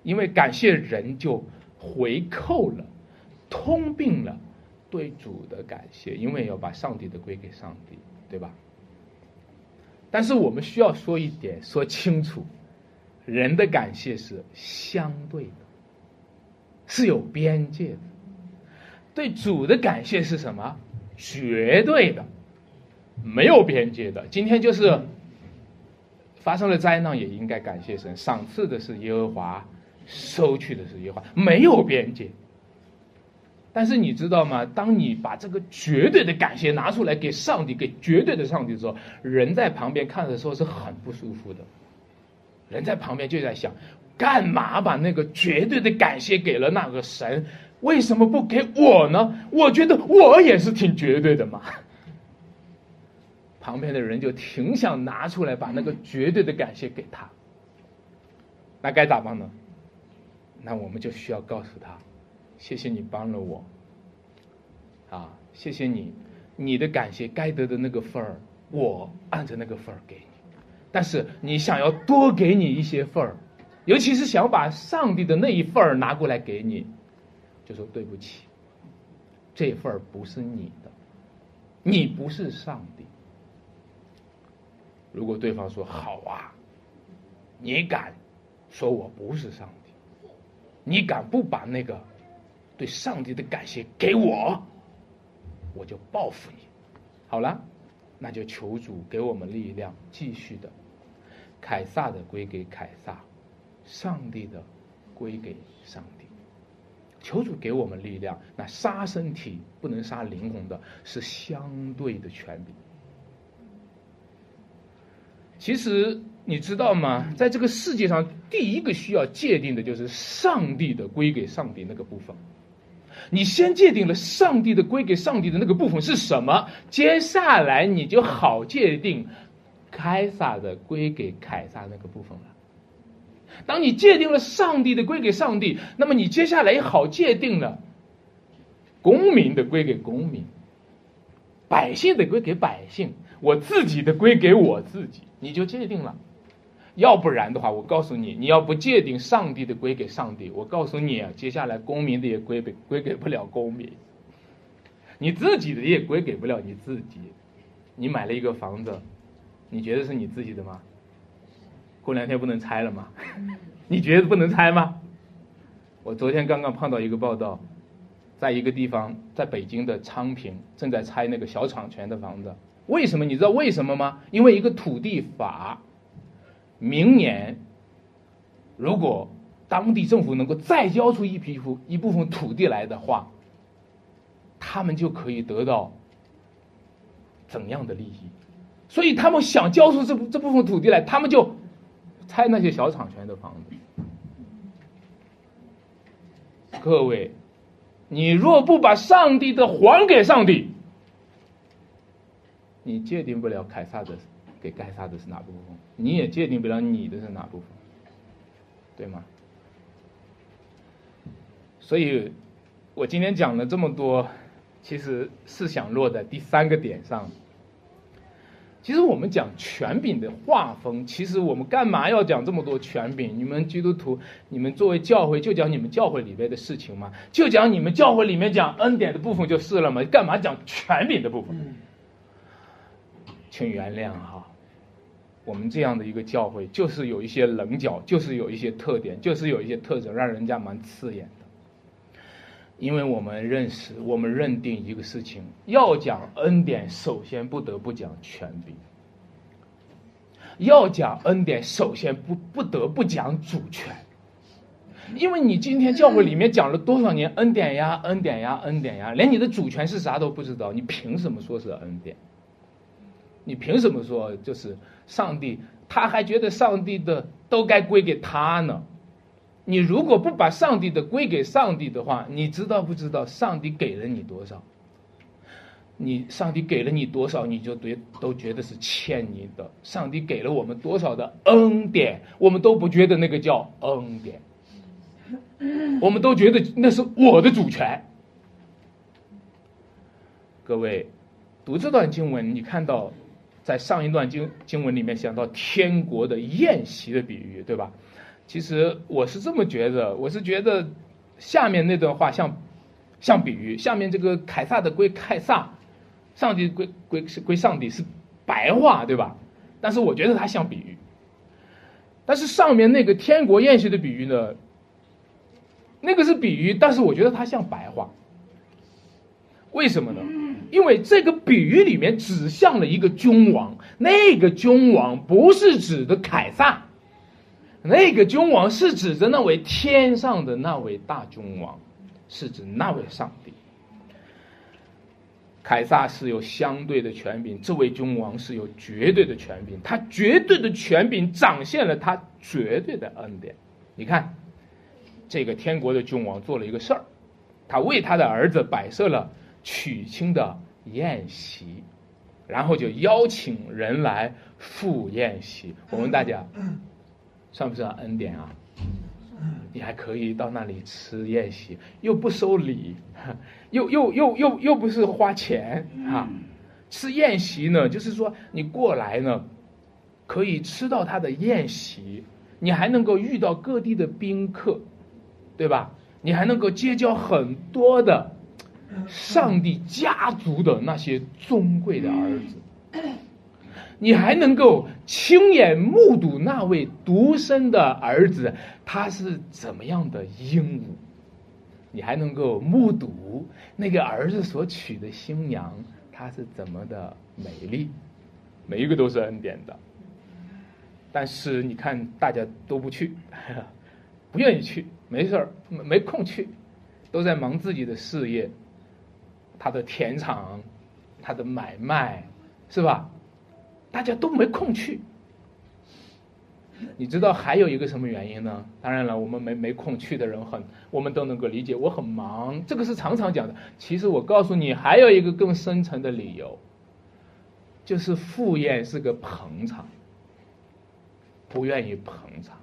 因为感谢人就回扣了，通病了对主的感谢，因为要把上帝的归给上帝，对吧？但是我们需要说一点，说清楚，人的感谢是相对的，是有边界的；对主的感谢是什么？绝对的，没有边界的。今天就是发生了灾难，也应该感谢神，赏赐的是耶和华。收取的是耶和华，没有边界。但是你知道吗？当你把这个绝对的感谢拿出来给上帝，给绝对的上帝的时候，人在旁边看的时候是很不舒服的。人在旁边就在想：干嘛把那个绝对的感谢给了那个神？为什么不给我呢？我觉得我也是挺绝对的嘛。旁边的人就挺想拿出来把那个绝对的感谢给他。那该咋办呢？那我们就需要告诉他，谢谢你帮了我，啊，谢谢你，你的感谢该得的那个份儿，我按着那个份儿给你。但是你想要多给你一些份儿，尤其是想把上帝的那一份儿拿过来给你，就说对不起，这份儿不是你的，你不是上帝。如果对方说好啊，你敢说我不是上帝？你敢不把那个对上帝的感谢给我，我就报复你。好了，那就求主给我们力量，继续的。凯撒的归给凯撒，上帝的归给上帝。求主给我们力量。那杀身体不能杀灵魂的，是相对的权柄。其实你知道吗？在这个世界上，第一个需要界定的就是上帝的归给上帝那个部分。你先界定了上帝的归给上帝的那个部分是什么，接下来你就好界定凯撒的归给凯撒那个部分了。当你界定了上帝的归给上帝，那么你接下来也好界定了公民的归给公民，百姓的归给百姓，我自己的归给我自己。你就界定了，要不然的话，我告诉你，你要不界定上帝的归给上帝，我告诉你啊，接下来公民的也归给归给不了公民，你自己的也归给不了你自己。你买了一个房子，你觉得是你自己的吗？过两天不能拆了吗？你觉得不能拆吗？我昨天刚刚碰到一个报道，在一个地方，在北京的昌平正在拆那个小厂权的房子。为什么你知道为什么吗？因为一个土地法，明年如果当地政府能够再交出一批部一部分土地来的话，他们就可以得到怎样的利益？所以他们想交出这这部分土地来，他们就拆那些小厂权的房子。各位，你若不把上帝的还给上帝。你界定不了凯撒的给盖撒的是哪部分，你也界定不了你的是哪部分，对吗？所以，我今天讲了这么多，其实是想落在第三个点上。其实我们讲权柄的划分，其实我们干嘛要讲这么多权柄？你们基督徒，你们作为教会，就讲你们教会里面的事情吗？就讲你们教会里面讲恩典的部分就是了吗？干嘛讲权柄的部分？请原谅哈，我们这样的一个教会，就是有一些棱角，就是有一些特点，就是有一些特征，让人家蛮刺眼的。因为我们认识，我们认定一个事情，要讲恩典，首先不得不讲权柄；要讲恩典，首先不不得不讲主权。因为你今天教会里面讲了多少年恩典呀，恩典呀，恩典呀，连你的主权是啥都不知道，你凭什么说是恩典？你凭什么说就是上帝？他还觉得上帝的都该归给他呢？你如果不把上帝的归给上帝的话，你知道不知道上帝给了你多少？你上帝给了你多少，你就对都觉得是欠你的。上帝给了我们多少的恩典，我们都不觉得那个叫恩典，我们都觉得那是我的主权。各位，读这段经文，你看到。在上一段经经文里面讲到天国的宴席的比喻，对吧？其实我是这么觉得，我是觉得下面那段话像像比喻，下面这个凯撒的归凯撒，上帝归归归上帝是白话，对吧？但是我觉得它像比喻。但是上面那个天国宴席的比喻呢，那个是比喻，但是我觉得它像白话。为什么呢？因为这个比喻里面指向了一个君王，那个君王不是指的凯撒，那个君王是指着那位天上的那位大君王，是指那位上帝。凯撒是有相对的权柄，这位君王是有绝对的权柄，他绝对的权柄展现了他绝对的恩典。你看，这个天国的君王做了一个事儿，他为他的儿子摆设了。娶亲的宴席，然后就邀请人来赴宴席。我问大家，算不算恩典啊？你还可以到那里吃宴席，又不收礼，又又又又又不是花钱啊！吃宴席呢，就是说你过来呢，可以吃到他的宴席，你还能够遇到各地的宾客，对吧？你还能够结交很多的。上帝家族的那些尊贵的儿子，你还能够亲眼目睹那位独生的儿子他是怎么样的英武，你还能够目睹那个儿子所娶的新娘她是怎么的美丽，每一个都是恩典的。但是你看，大家都不去，不愿意去，没事儿，没空去。都在忙自己的事业，他的田场，他的买卖，是吧？大家都没空去。你知道还有一个什么原因呢？当然了，我们没没空去的人很，我们都能够理解。我很忙，这个是常常讲的。其实我告诉你，还有一个更深层的理由，就是赴宴是个捧场，不愿意捧场。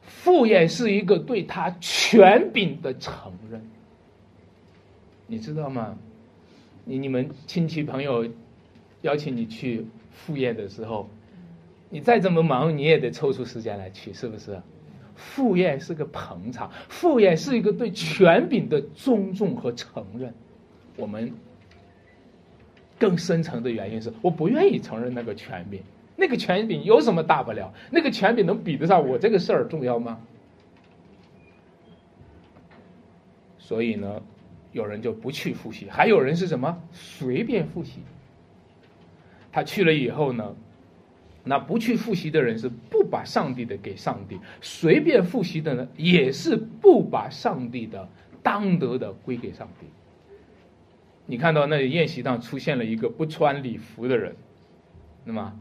赴宴是一个对他权柄的承认，你知道吗？你你们亲戚朋友邀请你去赴宴的时候。你再怎么忙，你也得抽出时间来去，是不是？赴宴是个捧场，赴宴是一个对权柄的尊重和承认。我们更深层的原因是，我不愿意承认那个权柄。那个权柄有什么大不了？那个权柄能比得上我这个事儿重要吗？所以呢，有人就不去复习，还有人是什么？随便复习。他去了以后呢？那不去复习的人是不把上帝的给上帝，随便复习的呢也是不把上帝的当得的归给上帝。你看到那宴席上出现了一个不穿礼服的人，那么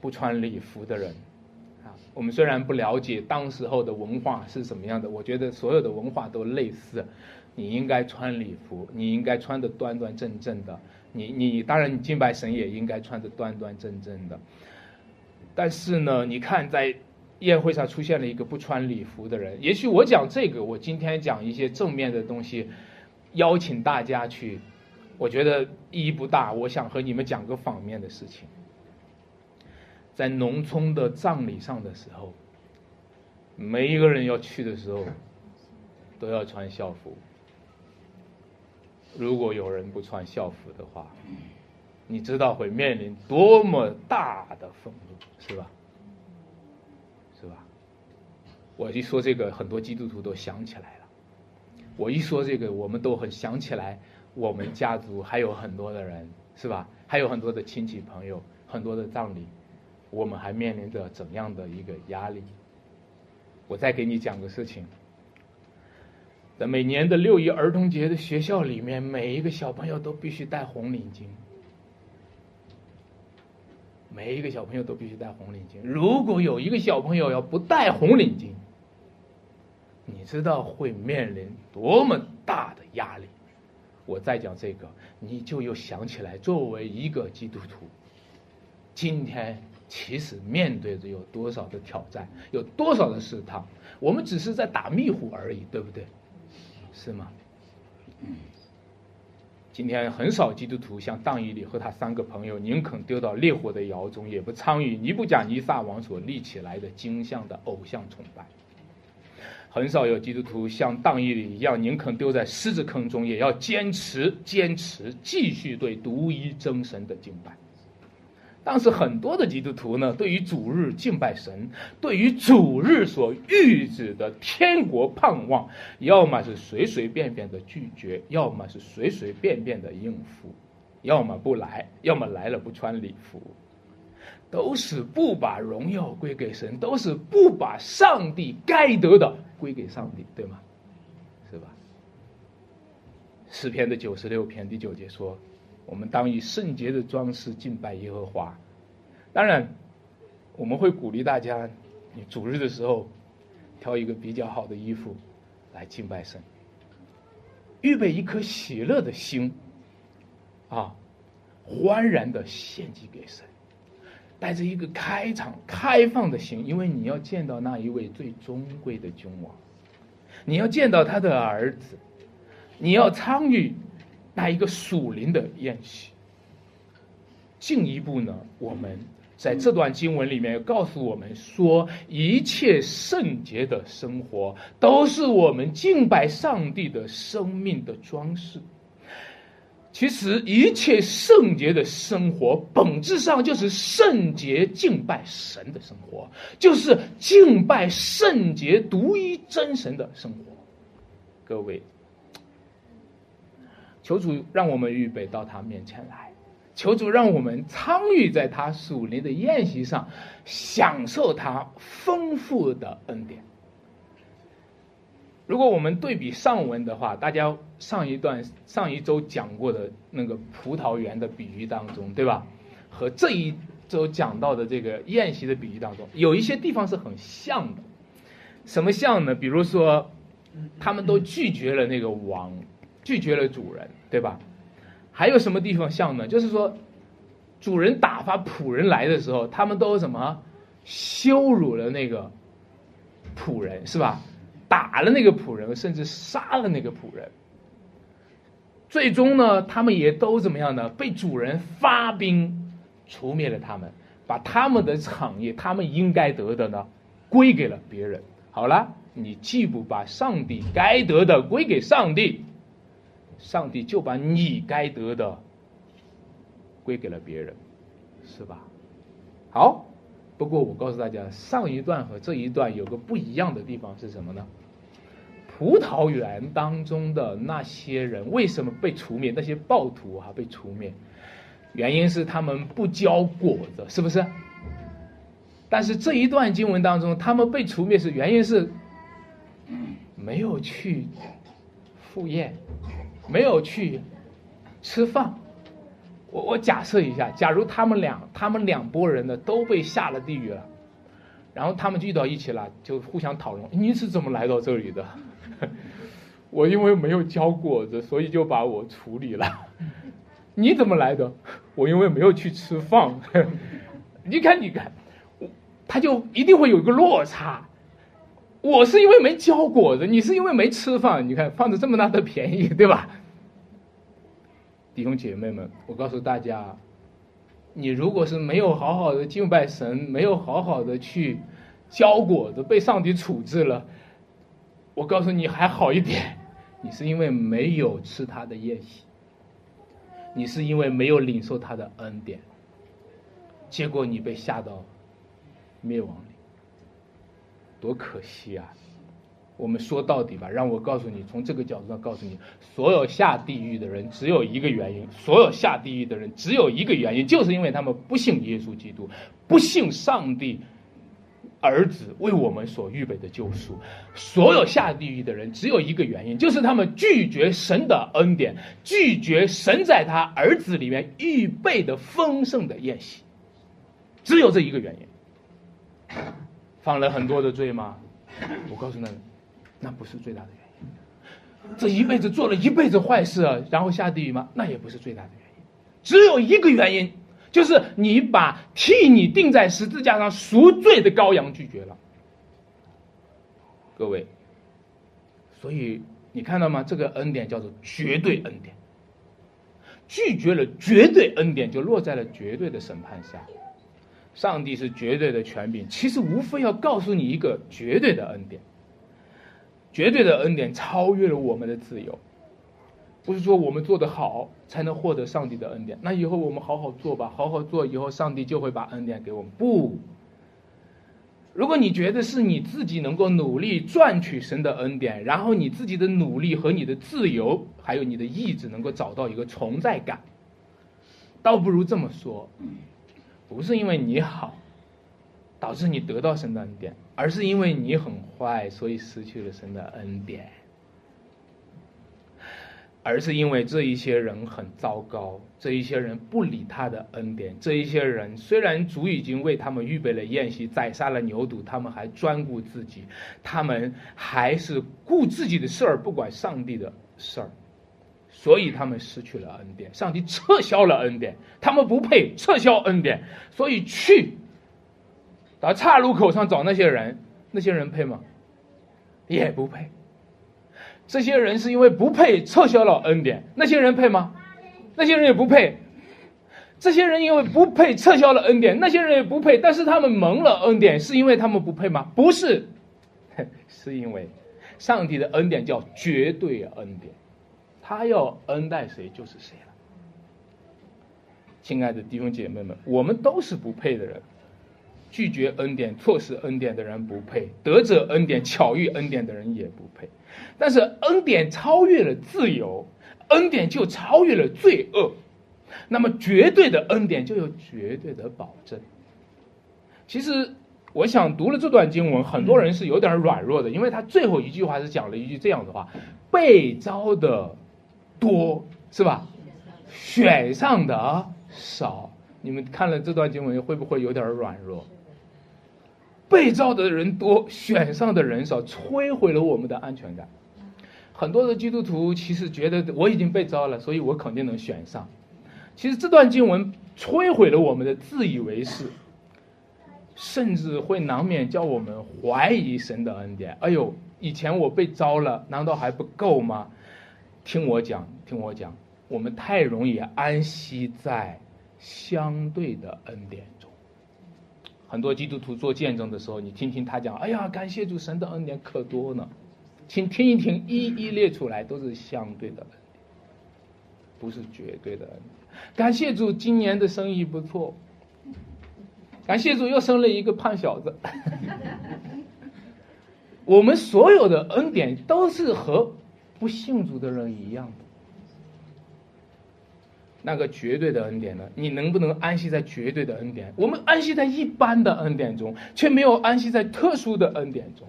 不穿礼服的人啊，我们虽然不了解当时候的文化是什么样的，我觉得所有的文化都类似。你应该穿礼服，你应该穿的端端正正的，你你当然你敬拜神也应该穿的端端正正的。但是呢，你看，在宴会上出现了一个不穿礼服的人。也许我讲这个，我今天讲一些正面的东西，邀请大家去，我觉得意义不大。我想和你们讲个反面的事情。在农村的葬礼上的时候，每一个人要去的时候，都要穿校服。如果有人不穿校服的话，你知道会面临多么大的愤怒，是吧？是吧？我一说这个，很多基督徒都想起来了。我一说这个，我们都很想起来，我们家族还有很多的人，是吧？还有很多的亲戚朋友，很多的葬礼，我们还面临着怎样的一个压力？我再给你讲个事情，在每年的六一儿童节的学校里面，每一个小朋友都必须戴红领巾。每一个小朋友都必须戴红领巾。如果有一个小朋友要不戴红领巾，你知道会面临多么大的压力？我再讲这个，你就又想起来，作为一个基督徒，今天其实面对着有多少的挑战，有多少的试探，我们只是在打迷糊而已，对不对？是吗？今天很少基督徒像当以里和他三个朋友，宁肯丢到烈火的窑中，也不参与尼布甲尼撒王所立起来的金像的偶像崇拜。很少有基督徒像当以里一样，宁肯丢在狮子坑中，也要坚持、坚持、继续对独一真神的敬拜。但是很多的基督徒呢，对于主日敬拜神，对于主日所预指的天国盼望，要么是随随便便的拒绝，要么是随随便便的应付，要么不来，要么来了不穿礼服，都是不把荣耀归给神，都是不把上帝该得的归给上帝，对吗？是吧？诗篇的九十六篇第九节说。我们当以圣洁的装饰敬拜耶和华。当然，我们会鼓励大家，你主日的时候挑一个比较好的衣服来敬拜神，预备一颗喜乐的心，啊，欢然的献祭给神，带着一个开场、开放的心，因为你要见到那一位最尊贵的君王，你要见到他的儿子，你要参与。来一个属灵的宴席。进一步呢，我们在这段经文里面告诉我们说，一切圣洁的生活都是我们敬拜上帝的生命的装饰。其实，一切圣洁的生活本质上就是圣洁敬拜神的生活，就是敬拜圣洁独一真神的生活。各位。求主让我们预备到他面前来，求主让我们参与在他属灵的宴席上，享受他丰富的恩典。如果我们对比上文的话，大家上一段上一周讲过的那个葡萄园的比喻当中，对吧？和这一周讲到的这个宴席的比喻当中，有一些地方是很像的。什么像呢？比如说，他们都拒绝了那个王，拒绝了主人，对吧？还有什么地方像呢？就是说，主人打发仆人来的时候，他们都什么羞辱了那个仆人，是吧？打了那个仆人，甚至杀了那个仆人。最终呢，他们也都怎么样呢？被主人发兵除灭了他们，把他们的产业，他们应该得的呢，归给了别人。好了，你既不把上帝该得的归给上帝，上帝就把你该得的归给了别人，是吧？好。不过我告诉大家，上一段和这一段有个不一样的地方是什么呢？葡萄园当中的那些人为什么被除灭？那些暴徒啊被除灭，原因是他们不交果子，是不是？但是这一段经文当中，他们被除灭是原因是没有去赴宴，没有去吃饭。我我假设一下，假如他们两他们两拨人呢都被下了地狱了，然后他们聚到一起了，就互相讨论你是怎么来到这里的？我因为没有交果子，所以就把我处理了。你怎么来的？我因为没有去吃饭。你看，你看，他就一定会有一个落差。我是因为没交果子，你是因为没吃饭。你看，放着这么大的便宜，对吧？弟兄姐妹们，我告诉大家，你如果是没有好好的敬拜神，没有好好的去交果子，被上帝处置了，我告诉你还好一点，你是因为没有吃他的宴席，你是因为没有领受他的恩典，结果你被吓到灭亡，多可惜啊！我们说到底吧，让我告诉你，从这个角度上告诉你，所有下地狱的人只有一个原因，所有下地狱的人只有一个原因，就是因为他们不信耶稣基督，不信上帝儿子为我们所预备的救赎。所有下地狱的人只有一个原因，就是他们拒绝神的恩典，拒绝神在他儿子里面预备的丰盛的宴席，只有这一个原因。犯了很多的罪吗？我告诉你。那不是最大的原因。这一辈子做了一辈子坏事，然后下地狱吗？那也不是最大的原因。只有一个原因，就是你把替你钉在十字架上赎罪的羔羊拒绝了。各位，所以你看到吗？这个恩典叫做绝对恩典。拒绝了绝对恩典，就落在了绝对的审判下。上帝是绝对的权柄，其实无非要告诉你一个绝对的恩典。绝对的恩典超越了我们的自由，不是说我们做得好才能获得上帝的恩典。那以后我们好好做吧，好好做，以后上帝就会把恩典给我们。不，如果你觉得是你自己能够努力赚取神的恩典，然后你自己的努力和你的自由，还有你的意志能够找到一个存在感，倒不如这么说，不是因为你好。导致你得到神的恩典，而是因为你很坏，所以失去了神的恩典；而是因为这一些人很糟糕，这一些人不理他的恩典，这一些人虽然主已经为他们预备了宴席，宰杀了牛犊，他们还专顾自己，他们还是顾自己的事儿，不管上帝的事儿，所以他们失去了恩典，上帝撤销了恩典，他们不配撤销恩典，所以去。到岔路口上找那些人，那些人配吗？也不配。这些人是因为不配撤销了恩典，那些人配吗？那些人也不配。这些人因为不配撤销了恩典，那些人也不配。但是他们蒙了恩典，是因为他们不配吗？不是，是因为上帝的恩典叫绝对恩典，他要恩待谁就是谁了。亲爱的弟兄姐妹们，我们都是不配的人。拒绝恩典、错失恩典的人不配，得者恩典、巧遇恩典的人也不配。但是恩典超越了自由，恩典就超越了罪恶。那么绝对的恩典就有绝对的保证。其实我想读了这段经文，很多人是有点软弱的，因为他最后一句话是讲了一句这样的话：“被招的多，是吧？选上的少。”你们看了这段经文，会不会有点软弱？被招的人多，选上的人少，摧毁了我们的安全感。很多的基督徒其实觉得我已经被招了，所以我肯定能选上。其实这段经文摧毁了我们的自以为是。甚至会难免叫我们怀疑神的恩典。哎呦，以前我被招了，难道还不够吗？听我讲，听我讲，我们太容易安息在相对的恩典中。很多基督徒做见证的时候，你听听他讲，哎呀，感谢主，神的恩典可多呢。请听一听，一一列出来，都是相对的恩典，不是绝对的恩典。感谢主，今年的生意不错。感谢主又生了一个胖小子。我们所有的恩典都是和不信主的人一样的。那个绝对的恩典呢？你能不能安息在绝对的恩典？我们安息在一般的恩典中，却没有安息在特殊的恩典中。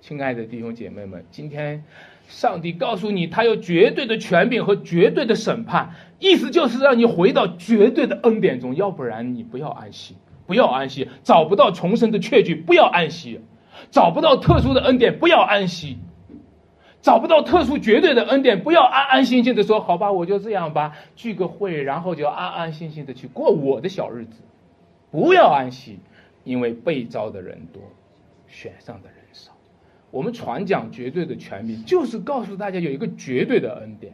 亲爱的弟兄姐妹们，今天上帝告诉你，他有绝对的权柄和绝对的审判，意思就是让你回到绝对的恩典中，要不然你不要安息。不要安息，找不到重生的确据，不要安息；找不到特殊的恩典，不要安息；找不到特殊绝对的恩典，不要安安心心的说：“好吧，我就这样吧，聚个会，然后就安安心心的去过我的小日子。”不要安息，因为被招的人多，选上的人少。我们传讲绝对的权柄，就是告诉大家有一个绝对的恩典。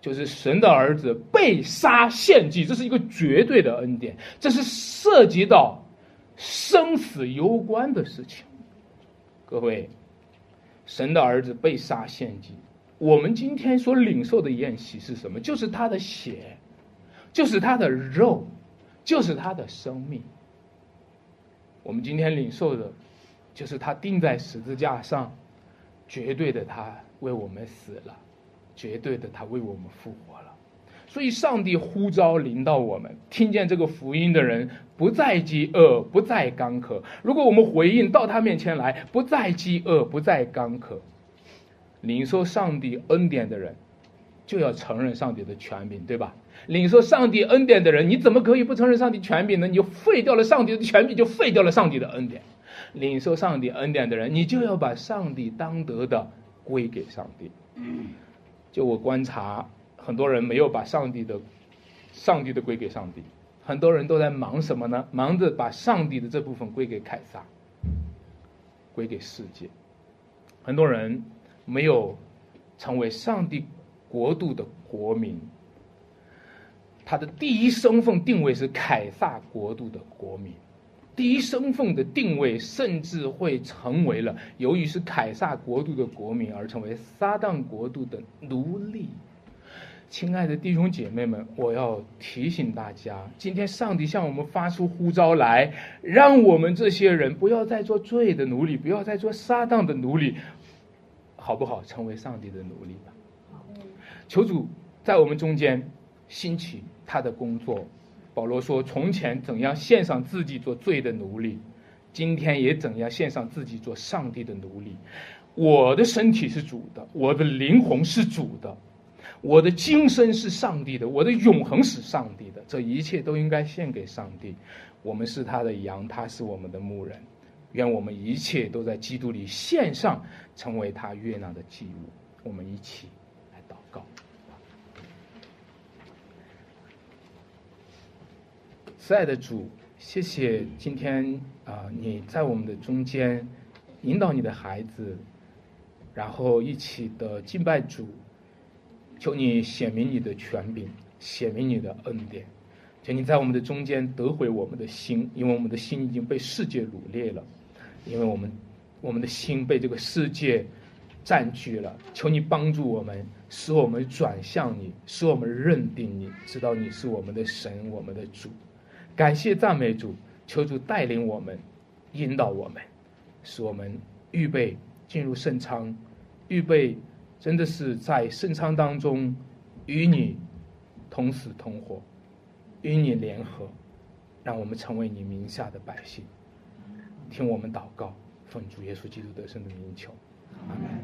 就是神的儿子被杀献祭，这是一个绝对的恩典，这是涉及到生死攸关的事情。各位，神的儿子被杀献祭，我们今天所领受的宴席是什么？就是他的血，就是他的肉，就是他的生命。我们今天领受的，就是他钉在十字架上，绝对的他为我们死了。绝对的，他为我们复活了，所以上帝呼召临到我们，听见这个福音的人不再饥饿，不再干渴。如果我们回应到他面前来，不再饥饿，不再干渴，领受上帝恩典的人，就要承认上帝的权柄，对吧？领受上帝恩典的人，你怎么可以不承认上帝权柄呢？你就废掉了上帝的权柄，就废掉了上帝的恩典。领受上帝恩典的人，你就要把上帝当得的归给上帝。就我观察，很多人没有把上帝的、上帝的归给上帝，很多人都在忙什么呢？忙着把上帝的这部分归给凯撒，归给世界。很多人没有成为上帝国度的国民，他的第一身份定位是凯撒国度的国民。第一身份的定位，甚至会成为了由于是凯撒国度的国民而成为撒旦国度的奴隶。亲爱的弟兄姐妹们，我要提醒大家，今天上帝向我们发出呼召来，让我们这些人不要再做罪的奴隶，不要再做撒旦的奴隶，好不好？成为上帝的奴隶吧。求主在我们中间兴起他的工作。保罗说：“从前怎样献上自己做罪的奴隶，今天也怎样献上自己做上帝的奴隶。我的身体是主的，我的灵魂是主的，我的今生是上帝的，我的永恒是上帝的。这一切都应该献给上帝。我们是他的羊，他是我们的牧人。愿我们一切都在基督里献上，成为他悦纳的祭物。我们一起来祷告。”慈爱的主，谢谢今天啊，你在我们的中间引导你的孩子，然后一起的敬拜主，求你显明你的权柄，显明你的恩典，求你在我们的中间得回我们的心，因为我们的心已经被世界掳掠了，因为我们我们的心被这个世界占据了，求你帮助我们，使我们转向你，使我们认定你，知道你是我们的神，我们的主。感谢赞美主，求主带领我们，引导我们，使我们预备进入圣仓，预备真的是在圣仓当中与你同死同活，与你联合，让我们成为你名下的百姓。听我们祷告，奉主耶稣基督得胜的名求，阿门。